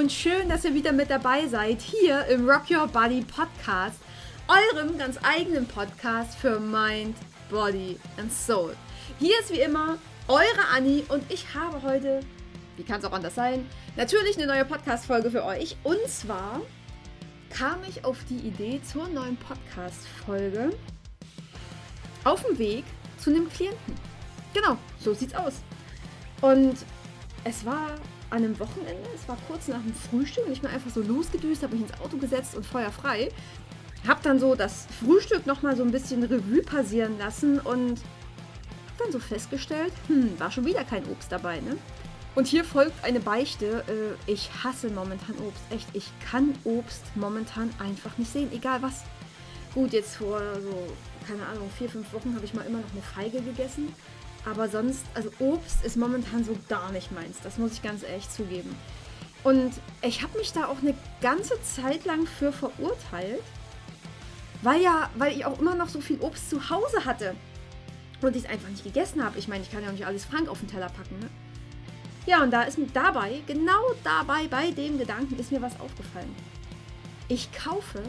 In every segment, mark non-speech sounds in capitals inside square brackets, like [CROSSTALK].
und schön, dass ihr wieder mit dabei seid hier im Rock Your Body Podcast, eurem ganz eigenen Podcast für Mind, Body and Soul. Hier ist wie immer eure Anni und ich habe heute, wie kann es auch anders sein, natürlich eine neue Podcast-Folge für euch. Und zwar kam ich auf die Idee zur neuen Podcast-Folge auf dem Weg zu einem Klienten. Genau, so sieht's aus. Und es war an einem Wochenende, es war kurz nach dem Frühstück und ich bin einfach so losgedüst, habe mich ins Auto gesetzt und Feuer frei. Hab dann so das Frühstück nochmal so ein bisschen Revue passieren lassen und dann so festgestellt, hm, war schon wieder kein Obst dabei, ne? Und hier folgt eine Beichte. Äh, ich hasse momentan Obst. Echt, ich kann Obst momentan einfach nicht sehen, egal was. Gut, jetzt vor so, keine Ahnung, vier, fünf Wochen habe ich mal immer noch eine Feige gegessen. Aber sonst, also Obst ist momentan so gar nicht meins. Das muss ich ganz ehrlich zugeben. Und ich habe mich da auch eine ganze Zeit lang für verurteilt, weil ja, weil ich auch immer noch so viel Obst zu Hause hatte und ich es einfach nicht gegessen habe. Ich meine, ich kann ja auch nicht alles Frank auf den Teller packen, ne? Ja, und da ist mir dabei, genau dabei, bei dem Gedanken ist mir was aufgefallen. Ich kaufe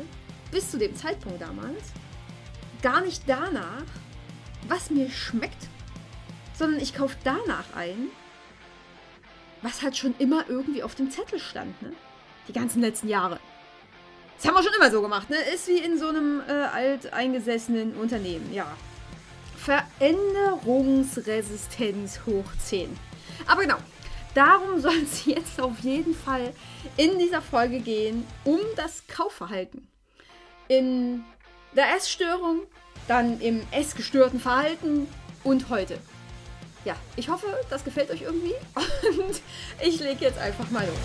bis zu dem Zeitpunkt damals gar nicht danach, was mir schmeckt, sondern ich kaufe danach ein, was halt schon immer irgendwie auf dem Zettel stand, ne? Die ganzen letzten Jahre. Das haben wir schon immer so gemacht, ne? Ist wie in so einem äh, alteingesessenen Unternehmen, ja. Veränderungsresistenz hoch 10. Aber genau, darum soll es [LAUGHS] jetzt auf jeden Fall in dieser Folge gehen, um das Kaufverhalten. In der Essstörung, dann im essgestörten Verhalten und heute ja, ich hoffe, das gefällt euch irgendwie. Und [LAUGHS] ich lege jetzt einfach mal los.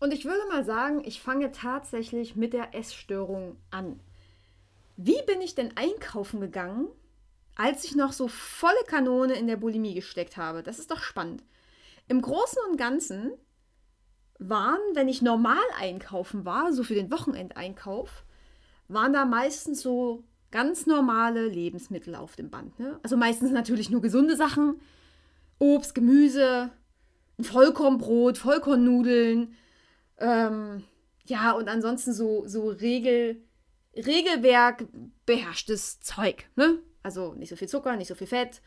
Und ich würde mal sagen, ich fange tatsächlich mit der Essstörung an. Wie bin ich denn einkaufen gegangen, als ich noch so volle Kanone in der Bulimie gesteckt habe? Das ist doch spannend. Im Großen und Ganzen waren, wenn ich normal einkaufen war, so für den Wochenendeinkauf, waren da meistens so ganz normale Lebensmittel auf dem Band. Ne? Also meistens natürlich nur gesunde Sachen. Obst, Gemüse, Vollkornbrot, Vollkornnudeln. Ähm, ja, und ansonsten so, so Regel, Regelwerk beherrschtes Zeug. Ne? Also nicht so viel Zucker, nicht so viel Fett.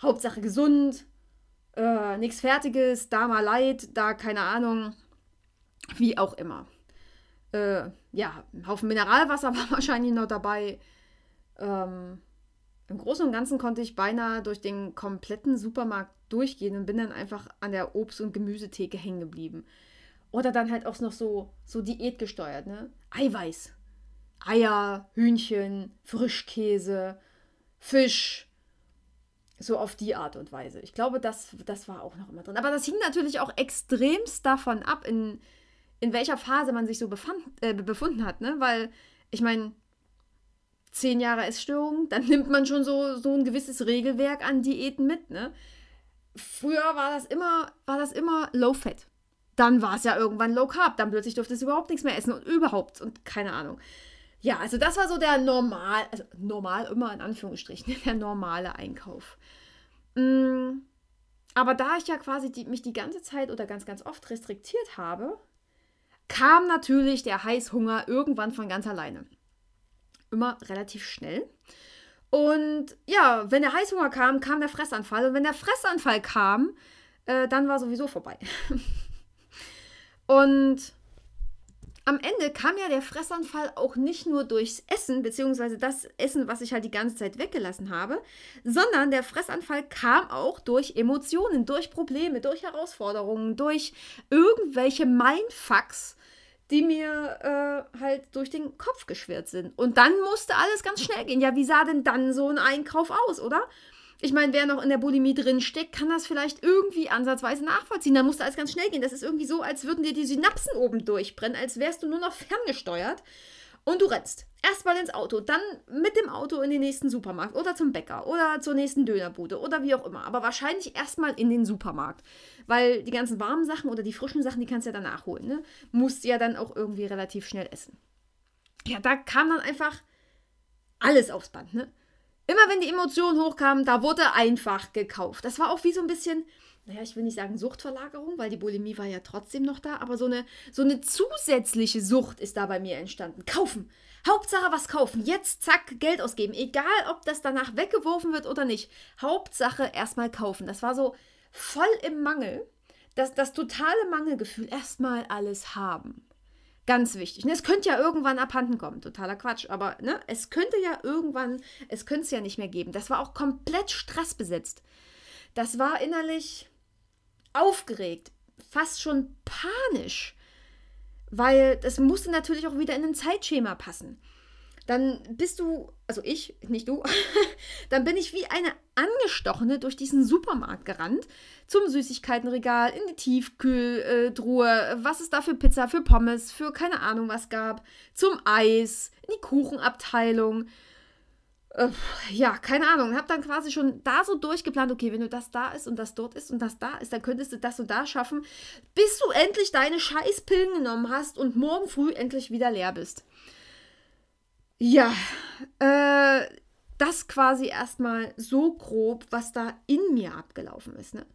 Hauptsache gesund. Äh, nichts Fertiges, da mal Leid, da keine Ahnung. Wie auch immer. Äh, ja, ein Haufen Mineralwasser [LAUGHS] war wahrscheinlich noch dabei. Ähm, Im Großen und Ganzen konnte ich beinahe durch den kompletten Supermarkt durchgehen und bin dann einfach an der Obst- und Gemüsetheke hängen geblieben. Oder dann halt auch noch so, so diätgesteuert, ne? Eiweiß. Eier, Hühnchen, Frischkäse, Fisch. So auf die Art und Weise. Ich glaube, das, das war auch noch immer drin. Aber das hing natürlich auch extremst davon ab, in, in welcher Phase man sich so befand, äh, befunden hat, ne? Weil, ich meine, zehn Jahre Essstörung, [LAUGHS] dann nimmt man schon so, so ein gewisses Regelwerk an Diäten mit, ne? Früher war das immer, war das immer Low Fat. Dann war es ja irgendwann Low Carb, dann plötzlich durfte es überhaupt nichts mehr essen und überhaupt und keine Ahnung. Ja, also das war so der normal, also normal immer in Anführungsstrichen, [LAUGHS] der normale Einkauf. Mm, aber da ich ja quasi die, mich die ganze Zeit oder ganz, ganz oft restriktiert habe, kam natürlich der Heißhunger irgendwann von ganz alleine. Immer relativ schnell. Und ja, wenn der Heißhunger kam, kam der Fressanfall. Und wenn der Fressanfall kam, äh, dann war sowieso vorbei. [LAUGHS] und am Ende kam ja der Fressanfall auch nicht nur durchs Essen, beziehungsweise das Essen, was ich halt die ganze Zeit weggelassen habe, sondern der Fressanfall kam auch durch Emotionen, durch Probleme, durch Herausforderungen, durch irgendwelche Mindfucks, die mir äh, halt durch den Kopf geschwirrt sind. Und dann musste alles ganz schnell gehen. Ja, wie sah denn dann so ein Einkauf aus, oder? Ich meine, wer noch in der Bulimie drin steckt, kann das vielleicht irgendwie ansatzweise nachvollziehen. Da musste alles ganz schnell gehen. Das ist irgendwie so, als würden dir die Synapsen oben durchbrennen, als wärst du nur noch ferngesteuert. Und du rennst. Erstmal ins Auto, dann mit dem Auto in den nächsten Supermarkt oder zum Bäcker oder zur nächsten Dönerbude oder wie auch immer. Aber wahrscheinlich erstmal in den Supermarkt. Weil die ganzen warmen Sachen oder die frischen Sachen, die kannst du ja dann nachholen. Ne? Musst ja dann auch irgendwie relativ schnell essen. Ja, da kam dann einfach alles aufs Band. Ne? Immer wenn die Emotionen hochkamen, da wurde einfach gekauft. Das war auch wie so ein bisschen, naja, ich will nicht sagen Suchtverlagerung, weil die Bulimie war ja trotzdem noch da, aber so eine, so eine zusätzliche Sucht ist da bei mir entstanden. Kaufen. Hauptsache was kaufen. Jetzt zack, Geld ausgeben. Egal, ob das danach weggeworfen wird oder nicht. Hauptsache erstmal kaufen. Das war so voll im Mangel. Das, das totale Mangelgefühl. Erstmal alles haben. Ganz wichtig. Es könnte ja irgendwann abhanden kommen. Totaler Quatsch. Aber ne, es könnte ja irgendwann, es könnte es ja nicht mehr geben. Das war auch komplett stressbesetzt. Das war innerlich aufgeregt, fast schon panisch. Weil das musste natürlich auch wieder in ein Zeitschema passen dann bist du, also ich, nicht du, [LAUGHS] dann bin ich wie eine Angestochene durch diesen Supermarkt gerannt, zum Süßigkeitenregal, in die Tiefkühltruhe, was es da für Pizza, für Pommes, für keine Ahnung was gab, zum Eis, in die Kuchenabteilung. Äh, ja, keine Ahnung. Hab dann quasi schon da so durchgeplant, okay, wenn du das da ist und das dort ist und das da ist, dann könntest du das und da schaffen, bis du endlich deine Scheißpillen genommen hast und morgen früh endlich wieder leer bist. Ja, äh, das quasi erstmal so grob, was da in mir abgelaufen ist. Ne?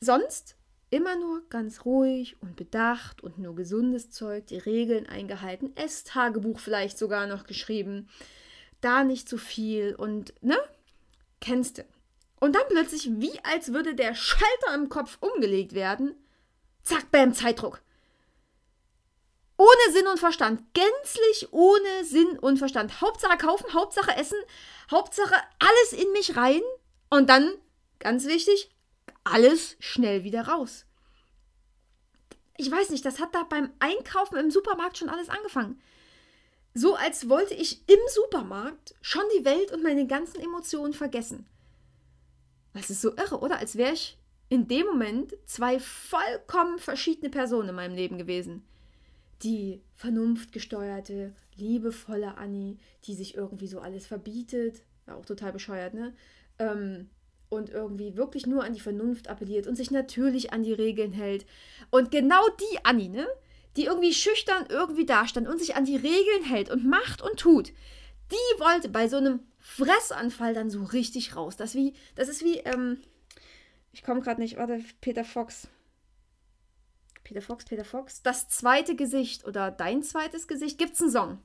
Sonst immer nur ganz ruhig und bedacht und nur gesundes Zeug, die Regeln eingehalten, Esstagebuch vielleicht sogar noch geschrieben, da nicht zu viel und, ne? Kennst du. Und dann plötzlich, wie als würde der Schalter im Kopf umgelegt werden, zack, bam, Zeitdruck. Ohne Sinn und Verstand. Gänzlich ohne Sinn und Verstand. Hauptsache kaufen, Hauptsache essen, Hauptsache alles in mich rein. Und dann, ganz wichtig, alles schnell wieder raus. Ich weiß nicht, das hat da beim Einkaufen im Supermarkt schon alles angefangen. So als wollte ich im Supermarkt schon die Welt und meine ganzen Emotionen vergessen. Das ist so irre, oder? Als wäre ich in dem Moment zwei vollkommen verschiedene Personen in meinem Leben gewesen die vernunftgesteuerte, liebevolle Annie, die sich irgendwie so alles verbietet, war auch total bescheuert, ne? Ähm, und irgendwie wirklich nur an die Vernunft appelliert und sich natürlich an die Regeln hält. Und genau die Annie, ne? Die irgendwie schüchtern irgendwie dastand und sich an die Regeln hält und macht und tut, die wollte bei so einem Fressanfall dann so richtig raus. Das, wie, das ist wie, ähm, ich komme gerade nicht, warte, Peter Fox. Peter Fox, Peter Fox. Das zweite Gesicht oder dein zweites Gesicht gibt's einen Song.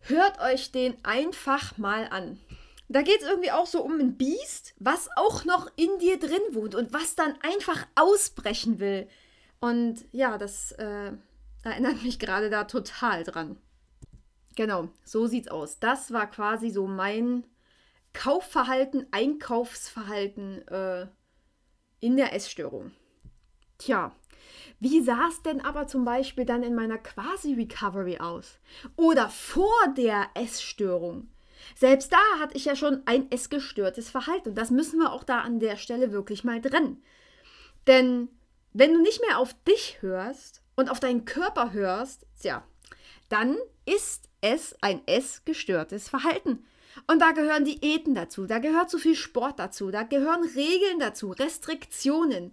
Hört euch den einfach mal an. Da geht es irgendwie auch so um ein Biest, was auch noch in dir drin wohnt und was dann einfach ausbrechen will. Und ja, das äh, erinnert mich gerade da total dran. Genau, so sieht's aus. Das war quasi so mein Kaufverhalten, Einkaufsverhalten äh, in der Essstörung. Tja, wie sah es denn aber zum Beispiel dann in meiner Quasi-Recovery aus? Oder vor der Essstörung? Selbst da hatte ich ja schon ein essgestörtes Verhalten. Und das müssen wir auch da an der Stelle wirklich mal trennen. Denn wenn du nicht mehr auf dich hörst und auf deinen Körper hörst, tja, dann ist es ein essgestörtes Verhalten. Und da gehören Diäten dazu, da gehört zu viel Sport dazu, da gehören Regeln dazu, Restriktionen.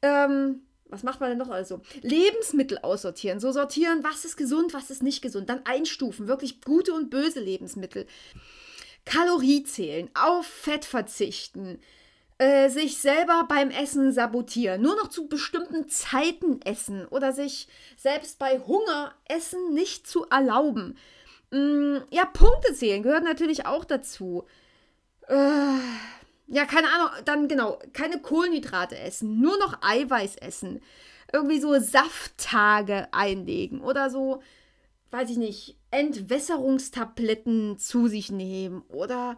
Ähm, was macht man denn noch also? Lebensmittel aussortieren. So sortieren, was ist gesund, was ist nicht gesund. Dann einstufen, wirklich gute und böse Lebensmittel. Kalorie zählen, auf Fett verzichten, äh, sich selber beim Essen sabotieren, nur noch zu bestimmten Zeiten essen oder sich selbst bei Hunger Essen nicht zu erlauben. Mm, ja, Punkte zählen gehört natürlich auch dazu. Äh, ja, keine Ahnung, dann genau, keine Kohlenhydrate essen, nur noch Eiweiß essen. Irgendwie so Safttage einlegen oder so, weiß ich nicht, Entwässerungstabletten zu sich nehmen oder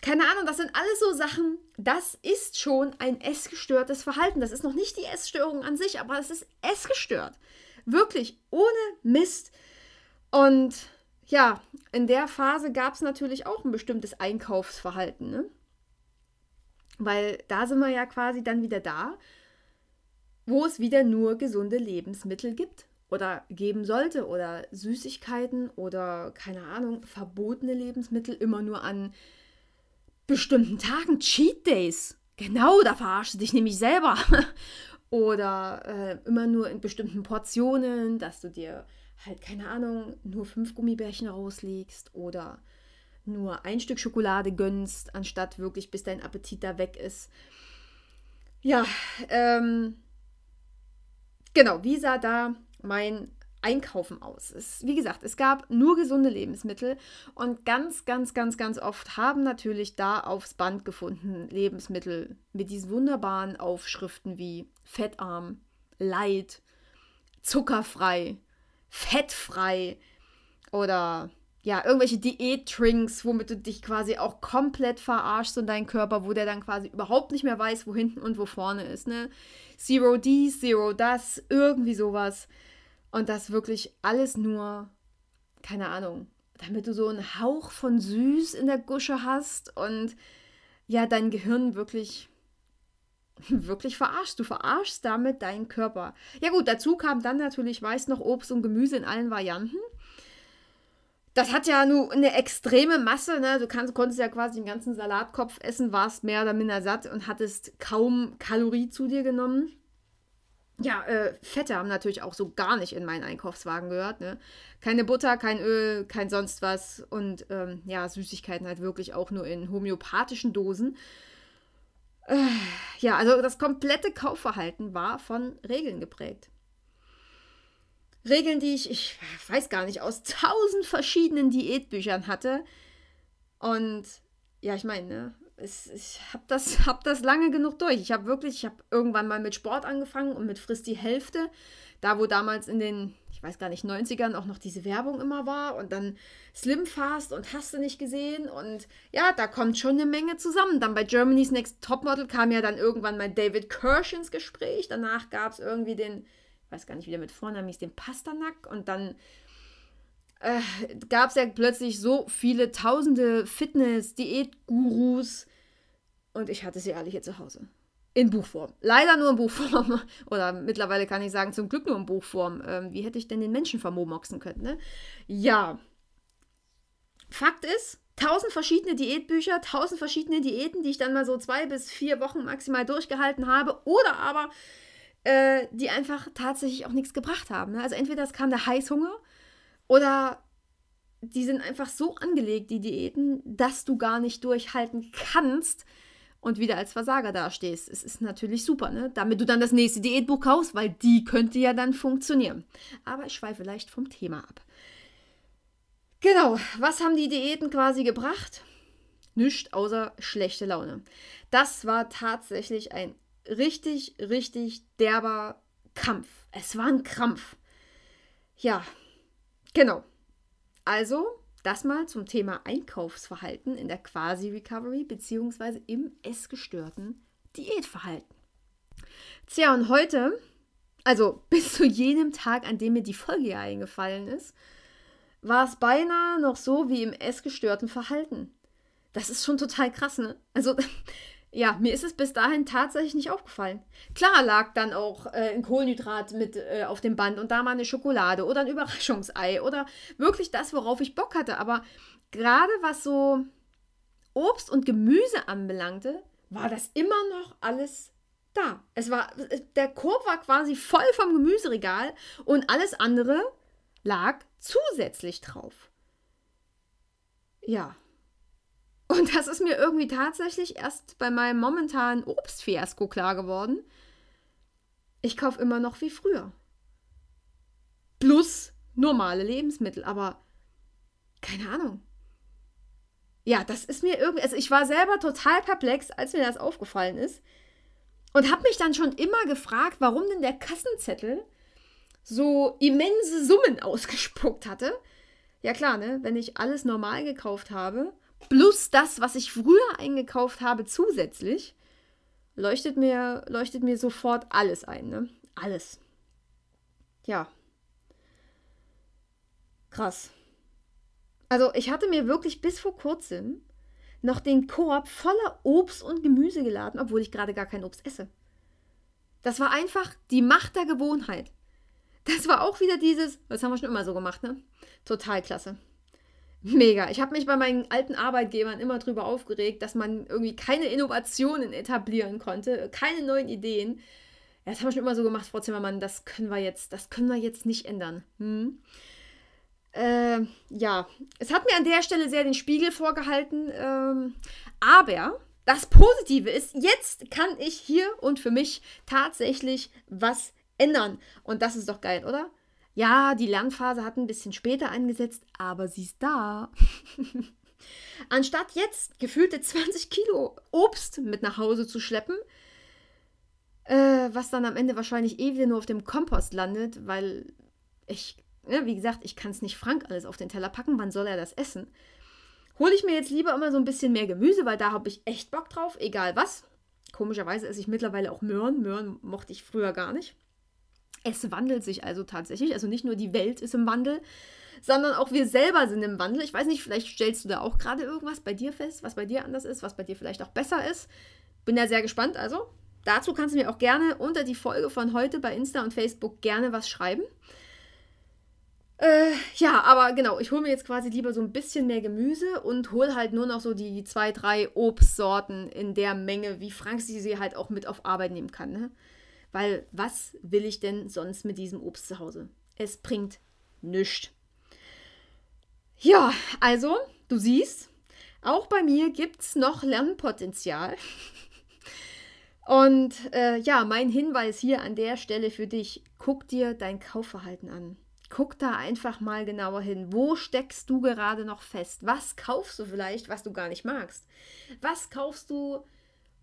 keine Ahnung, das sind alles so Sachen, das ist schon ein essgestörtes Verhalten. Das ist noch nicht die Essstörung an sich, aber es ist essgestört. Wirklich, ohne Mist. Und ja, in der Phase gab es natürlich auch ein bestimmtes Einkaufsverhalten. Ne? Weil da sind wir ja quasi dann wieder da, wo es wieder nur gesunde Lebensmittel gibt oder geben sollte oder Süßigkeiten oder keine Ahnung, verbotene Lebensmittel immer nur an bestimmten Tagen, Cheat Days. Genau, da verarschst du dich nämlich selber. [LAUGHS] oder äh, immer nur in bestimmten Portionen, dass du dir halt, keine Ahnung, nur fünf Gummibärchen rauslegst oder nur ein Stück Schokolade gönnst, anstatt wirklich bis dein Appetit da weg ist. Ja, ähm, genau, wie sah da mein Einkaufen aus? Es, wie gesagt, es gab nur gesunde Lebensmittel und ganz, ganz, ganz, ganz oft haben natürlich da aufs Band gefunden Lebensmittel mit diesen wunderbaren Aufschriften wie fettarm, light, zuckerfrei, fettfrei oder ja, irgendwelche Diät-Drinks, womit du dich quasi auch komplett verarschst und deinen Körper, wo der dann quasi überhaupt nicht mehr weiß, wo hinten und wo vorne ist, ne? Zero dies, Zero das, irgendwie sowas. Und das wirklich alles nur, keine Ahnung, damit du so einen Hauch von süß in der Gusche hast und ja, dein Gehirn wirklich [LAUGHS] wirklich verarscht. Du verarschst damit deinen Körper. Ja gut, dazu kam dann natürlich, weiß noch, Obst und Gemüse in allen Varianten. Das hat ja nur eine extreme Masse, ne? Du kannst, konntest ja quasi den ganzen Salatkopf essen, warst mehr oder minder satt und hattest kaum Kalorie zu dir genommen. Ja, äh, Fette haben natürlich auch so gar nicht in meinen Einkaufswagen gehört. Ne? Keine Butter, kein Öl, kein sonst was. Und ähm, ja, Süßigkeiten halt wirklich auch nur in homöopathischen Dosen. Äh, ja, also das komplette Kaufverhalten war von Regeln geprägt. Regeln, die ich, ich weiß gar nicht, aus tausend verschiedenen Diätbüchern hatte. Und ja, ich meine, ne, ich habe das, [LAUGHS] hab das lange genug durch. Ich habe wirklich, ich habe irgendwann mal mit Sport angefangen und mit Frist die Hälfte. Da, wo damals in den, ich weiß gar nicht, 90ern auch noch diese Werbung immer war und dann Slim Fast und hast du nicht gesehen. Und ja, da kommt schon eine Menge zusammen. Dann bei Germany's Next Topmodel kam ja dann irgendwann mal David Kirsch ins Gespräch. Danach gab es irgendwie den, weiß gar nicht, wie der mit Vornamen hieß, den Pasternak und dann äh, gab es ja plötzlich so viele tausende Fitness-Diät-Gurus und ich hatte sie alle hier zu Hause. In Buchform. Leider nur in Buchform. [LAUGHS] Oder mittlerweile kann ich sagen, zum Glück nur in Buchform. Ähm, wie hätte ich denn den Menschen vermomoxen können, ne? Ja. Fakt ist, tausend verschiedene Diätbücher, tausend verschiedene Diäten, die ich dann mal so zwei bis vier Wochen maximal durchgehalten habe. Oder aber, äh, die einfach tatsächlich auch nichts gebracht haben. Ne? Also entweder es kam der Heißhunger oder die sind einfach so angelegt, die Diäten, dass du gar nicht durchhalten kannst und wieder als Versager dastehst. Es ist natürlich super, ne? Damit du dann das nächste Diätbuch kaufst, weil die könnte ja dann funktionieren. Aber ich schweife leicht vom Thema ab. Genau, was haben die Diäten quasi gebracht? Nichts außer schlechte Laune. Das war tatsächlich ein richtig, richtig derber Kampf. Es war ein Krampf. Ja, genau. Also das mal zum Thema Einkaufsverhalten in der Quasi-Recovery bzw. im essgestörten Diätverhalten. Tja, und heute, also [LAUGHS] bis zu jenem Tag, an dem mir die Folge eingefallen ist, war es beinahe noch so wie im essgestörten Verhalten. Das ist schon total krass, ne? Also [LAUGHS] ja, mir ist es bis dahin tatsächlich nicht aufgefallen. Klar lag dann auch äh, ein Kohlenhydrat mit äh, auf dem Band und da mal eine Schokolade oder ein [LAUGHS] Überraschungsei oder wirklich das, worauf ich Bock hatte. Aber gerade was so Obst und Gemüse anbelangte, war das immer noch alles da. Es war, der Korb war quasi voll vom Gemüseregal und alles andere lag zusätzlich drauf. Ja, und das ist mir irgendwie tatsächlich erst bei meinem momentanen Obstfiasko klar geworden. Ich kaufe immer noch wie früher. Plus normale Lebensmittel, aber keine Ahnung. Ja, das ist mir irgendwie. Also ich war selber total perplex, als mir das aufgefallen ist. Und habe mich dann schon immer gefragt, warum denn der Kassenzettel so immense Summen [LAUGHS] ausgespuckt hatte. Ja klar, ne? Wenn ich alles normal gekauft habe plus das, was ich früher eingekauft habe, zusätzlich, leuchtet mir, leuchtet mir sofort alles ein. Ne? Alles. Ja. Krass. Also ich hatte mir wirklich bis vor kurzem noch den Korb voller Obst und Gemüse geladen, obwohl ich gerade gar kein Obst esse. Das war einfach die Macht der Gewohnheit. Das war auch wieder dieses, das haben wir schon immer so gemacht, ne? Total klasse. Mega. Ich habe mich bei meinen alten Arbeitgebern immer drüber aufgeregt, dass man irgendwie keine Innovationen etablieren konnte, keine neuen Ideen. Ja, das haben wir schon immer so gemacht, Frau Zimmermann. Das können wir jetzt, das können wir jetzt nicht ändern. Hm? Äh, ja, es hat mir an der Stelle sehr den Spiegel vorgehalten. Ähm, aber das Positive ist, jetzt kann ich hier und für mich tatsächlich was ändern. Und das ist doch geil, oder? Ja, die Lernphase hat ein bisschen später eingesetzt, aber sie ist da. [LAUGHS] Anstatt jetzt gefühlte 20 Kilo Obst mit nach Hause zu schleppen, äh, was dann am Ende wahrscheinlich eh wieder nur auf dem Kompost landet, weil ich, ja, wie gesagt, ich kann es nicht Frank alles auf den Teller packen. Wann soll er das essen? Hole ich mir jetzt lieber immer so ein bisschen mehr Gemüse, weil da habe ich echt Bock drauf, egal was. Komischerweise esse ich mittlerweile auch Möhren. Möhren mochte ich früher gar nicht. Es wandelt sich also tatsächlich. Also nicht nur die Welt ist im Wandel, sondern auch wir selber sind im Wandel. Ich weiß nicht, vielleicht stellst du da auch gerade irgendwas bei dir fest, was bei dir anders ist, was bei dir vielleicht auch besser ist. Bin da sehr gespannt. Also dazu kannst du mir auch gerne unter die Folge von heute bei Insta und Facebook gerne was schreiben. Äh, ja, aber genau, ich hole mir jetzt quasi lieber so ein bisschen mehr Gemüse und hole halt nur noch so die zwei, drei Obstsorten in der Menge, wie Frank sie halt auch mit auf Arbeit nehmen kann. Ne? Weil was will ich denn sonst mit diesem Obst zu Hause? Es bringt nichts. Ja, also, du siehst, auch bei mir gibt es noch Lernpotenzial. [LAUGHS] Und äh, ja, mein Hinweis hier an der Stelle für dich, guck dir dein Kaufverhalten an. Guck da einfach mal genauer hin. Wo steckst du gerade noch fest? Was kaufst du vielleicht, was du gar nicht magst? Was kaufst du,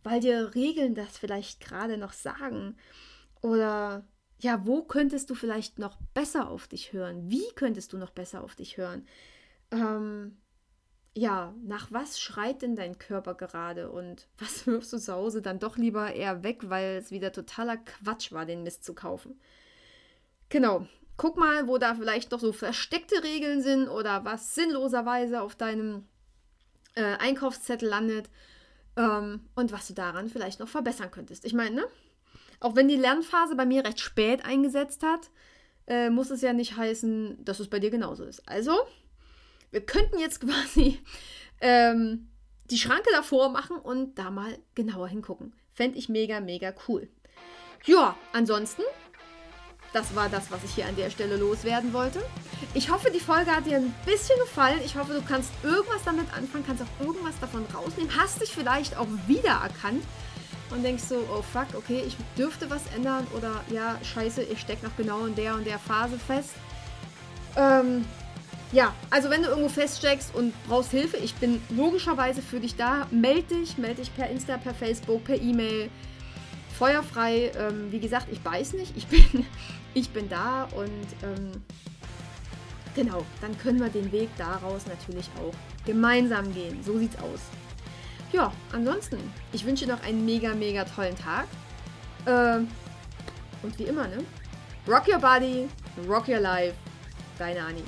weil dir Regeln das vielleicht gerade noch sagen? Oder ja, wo könntest du vielleicht noch besser auf dich hören? Wie könntest du noch besser auf dich hören? Ähm, ja, nach was schreit denn dein Körper gerade und [LAUGHS] was wirfst du zu Hause dann doch lieber eher weg, weil es wieder totaler Quatsch war, den Mist zu kaufen? Genau. Guck mal, wo da vielleicht noch so versteckte Regeln sind oder was sinnloserweise auf deinem äh, Einkaufszettel landet ähm, und was du daran vielleicht noch verbessern könntest. Ich meine, ne? Auch wenn die Lernphase bei mir recht spät eingesetzt hat, äh, muss es ja nicht heißen, dass es bei dir genauso ist. Also, wir könnten jetzt [LAUGHS] quasi ähm, die Schranke davor machen und da mal genauer hingucken. Fände ich mega, mega cool. Ja, ansonsten, das war das, was ich hier an der Stelle loswerden wollte. Ich hoffe, die Folge hat dir ein bisschen gefallen. Ich hoffe, du kannst irgendwas damit anfangen, kannst auch irgendwas davon rausnehmen. Hast dich vielleicht auch wiedererkannt und denkst so, oh fuck, okay, ich dürfte was ändern oder ja, scheiße, ich stecke noch genau in der und der Phase fest. Ähm, ja, also wenn du irgendwo feststeckst und brauchst Hilfe, ich bin logischerweise für dich da. Meld dich, melde dich per Insta, per Facebook, per E-Mail. Feuerfrei. Ähm, wie gesagt, ich weiß nicht. Ich bin, [LAUGHS] ich bin da und ähm, genau, dann können wir den Weg daraus natürlich auch gemeinsam gehen. So sieht's aus. Ja, ansonsten, ich wünsche noch einen mega, mega tollen Tag. Ähm, und wie immer, ne? Rock your body, rock your life. Deine Annie.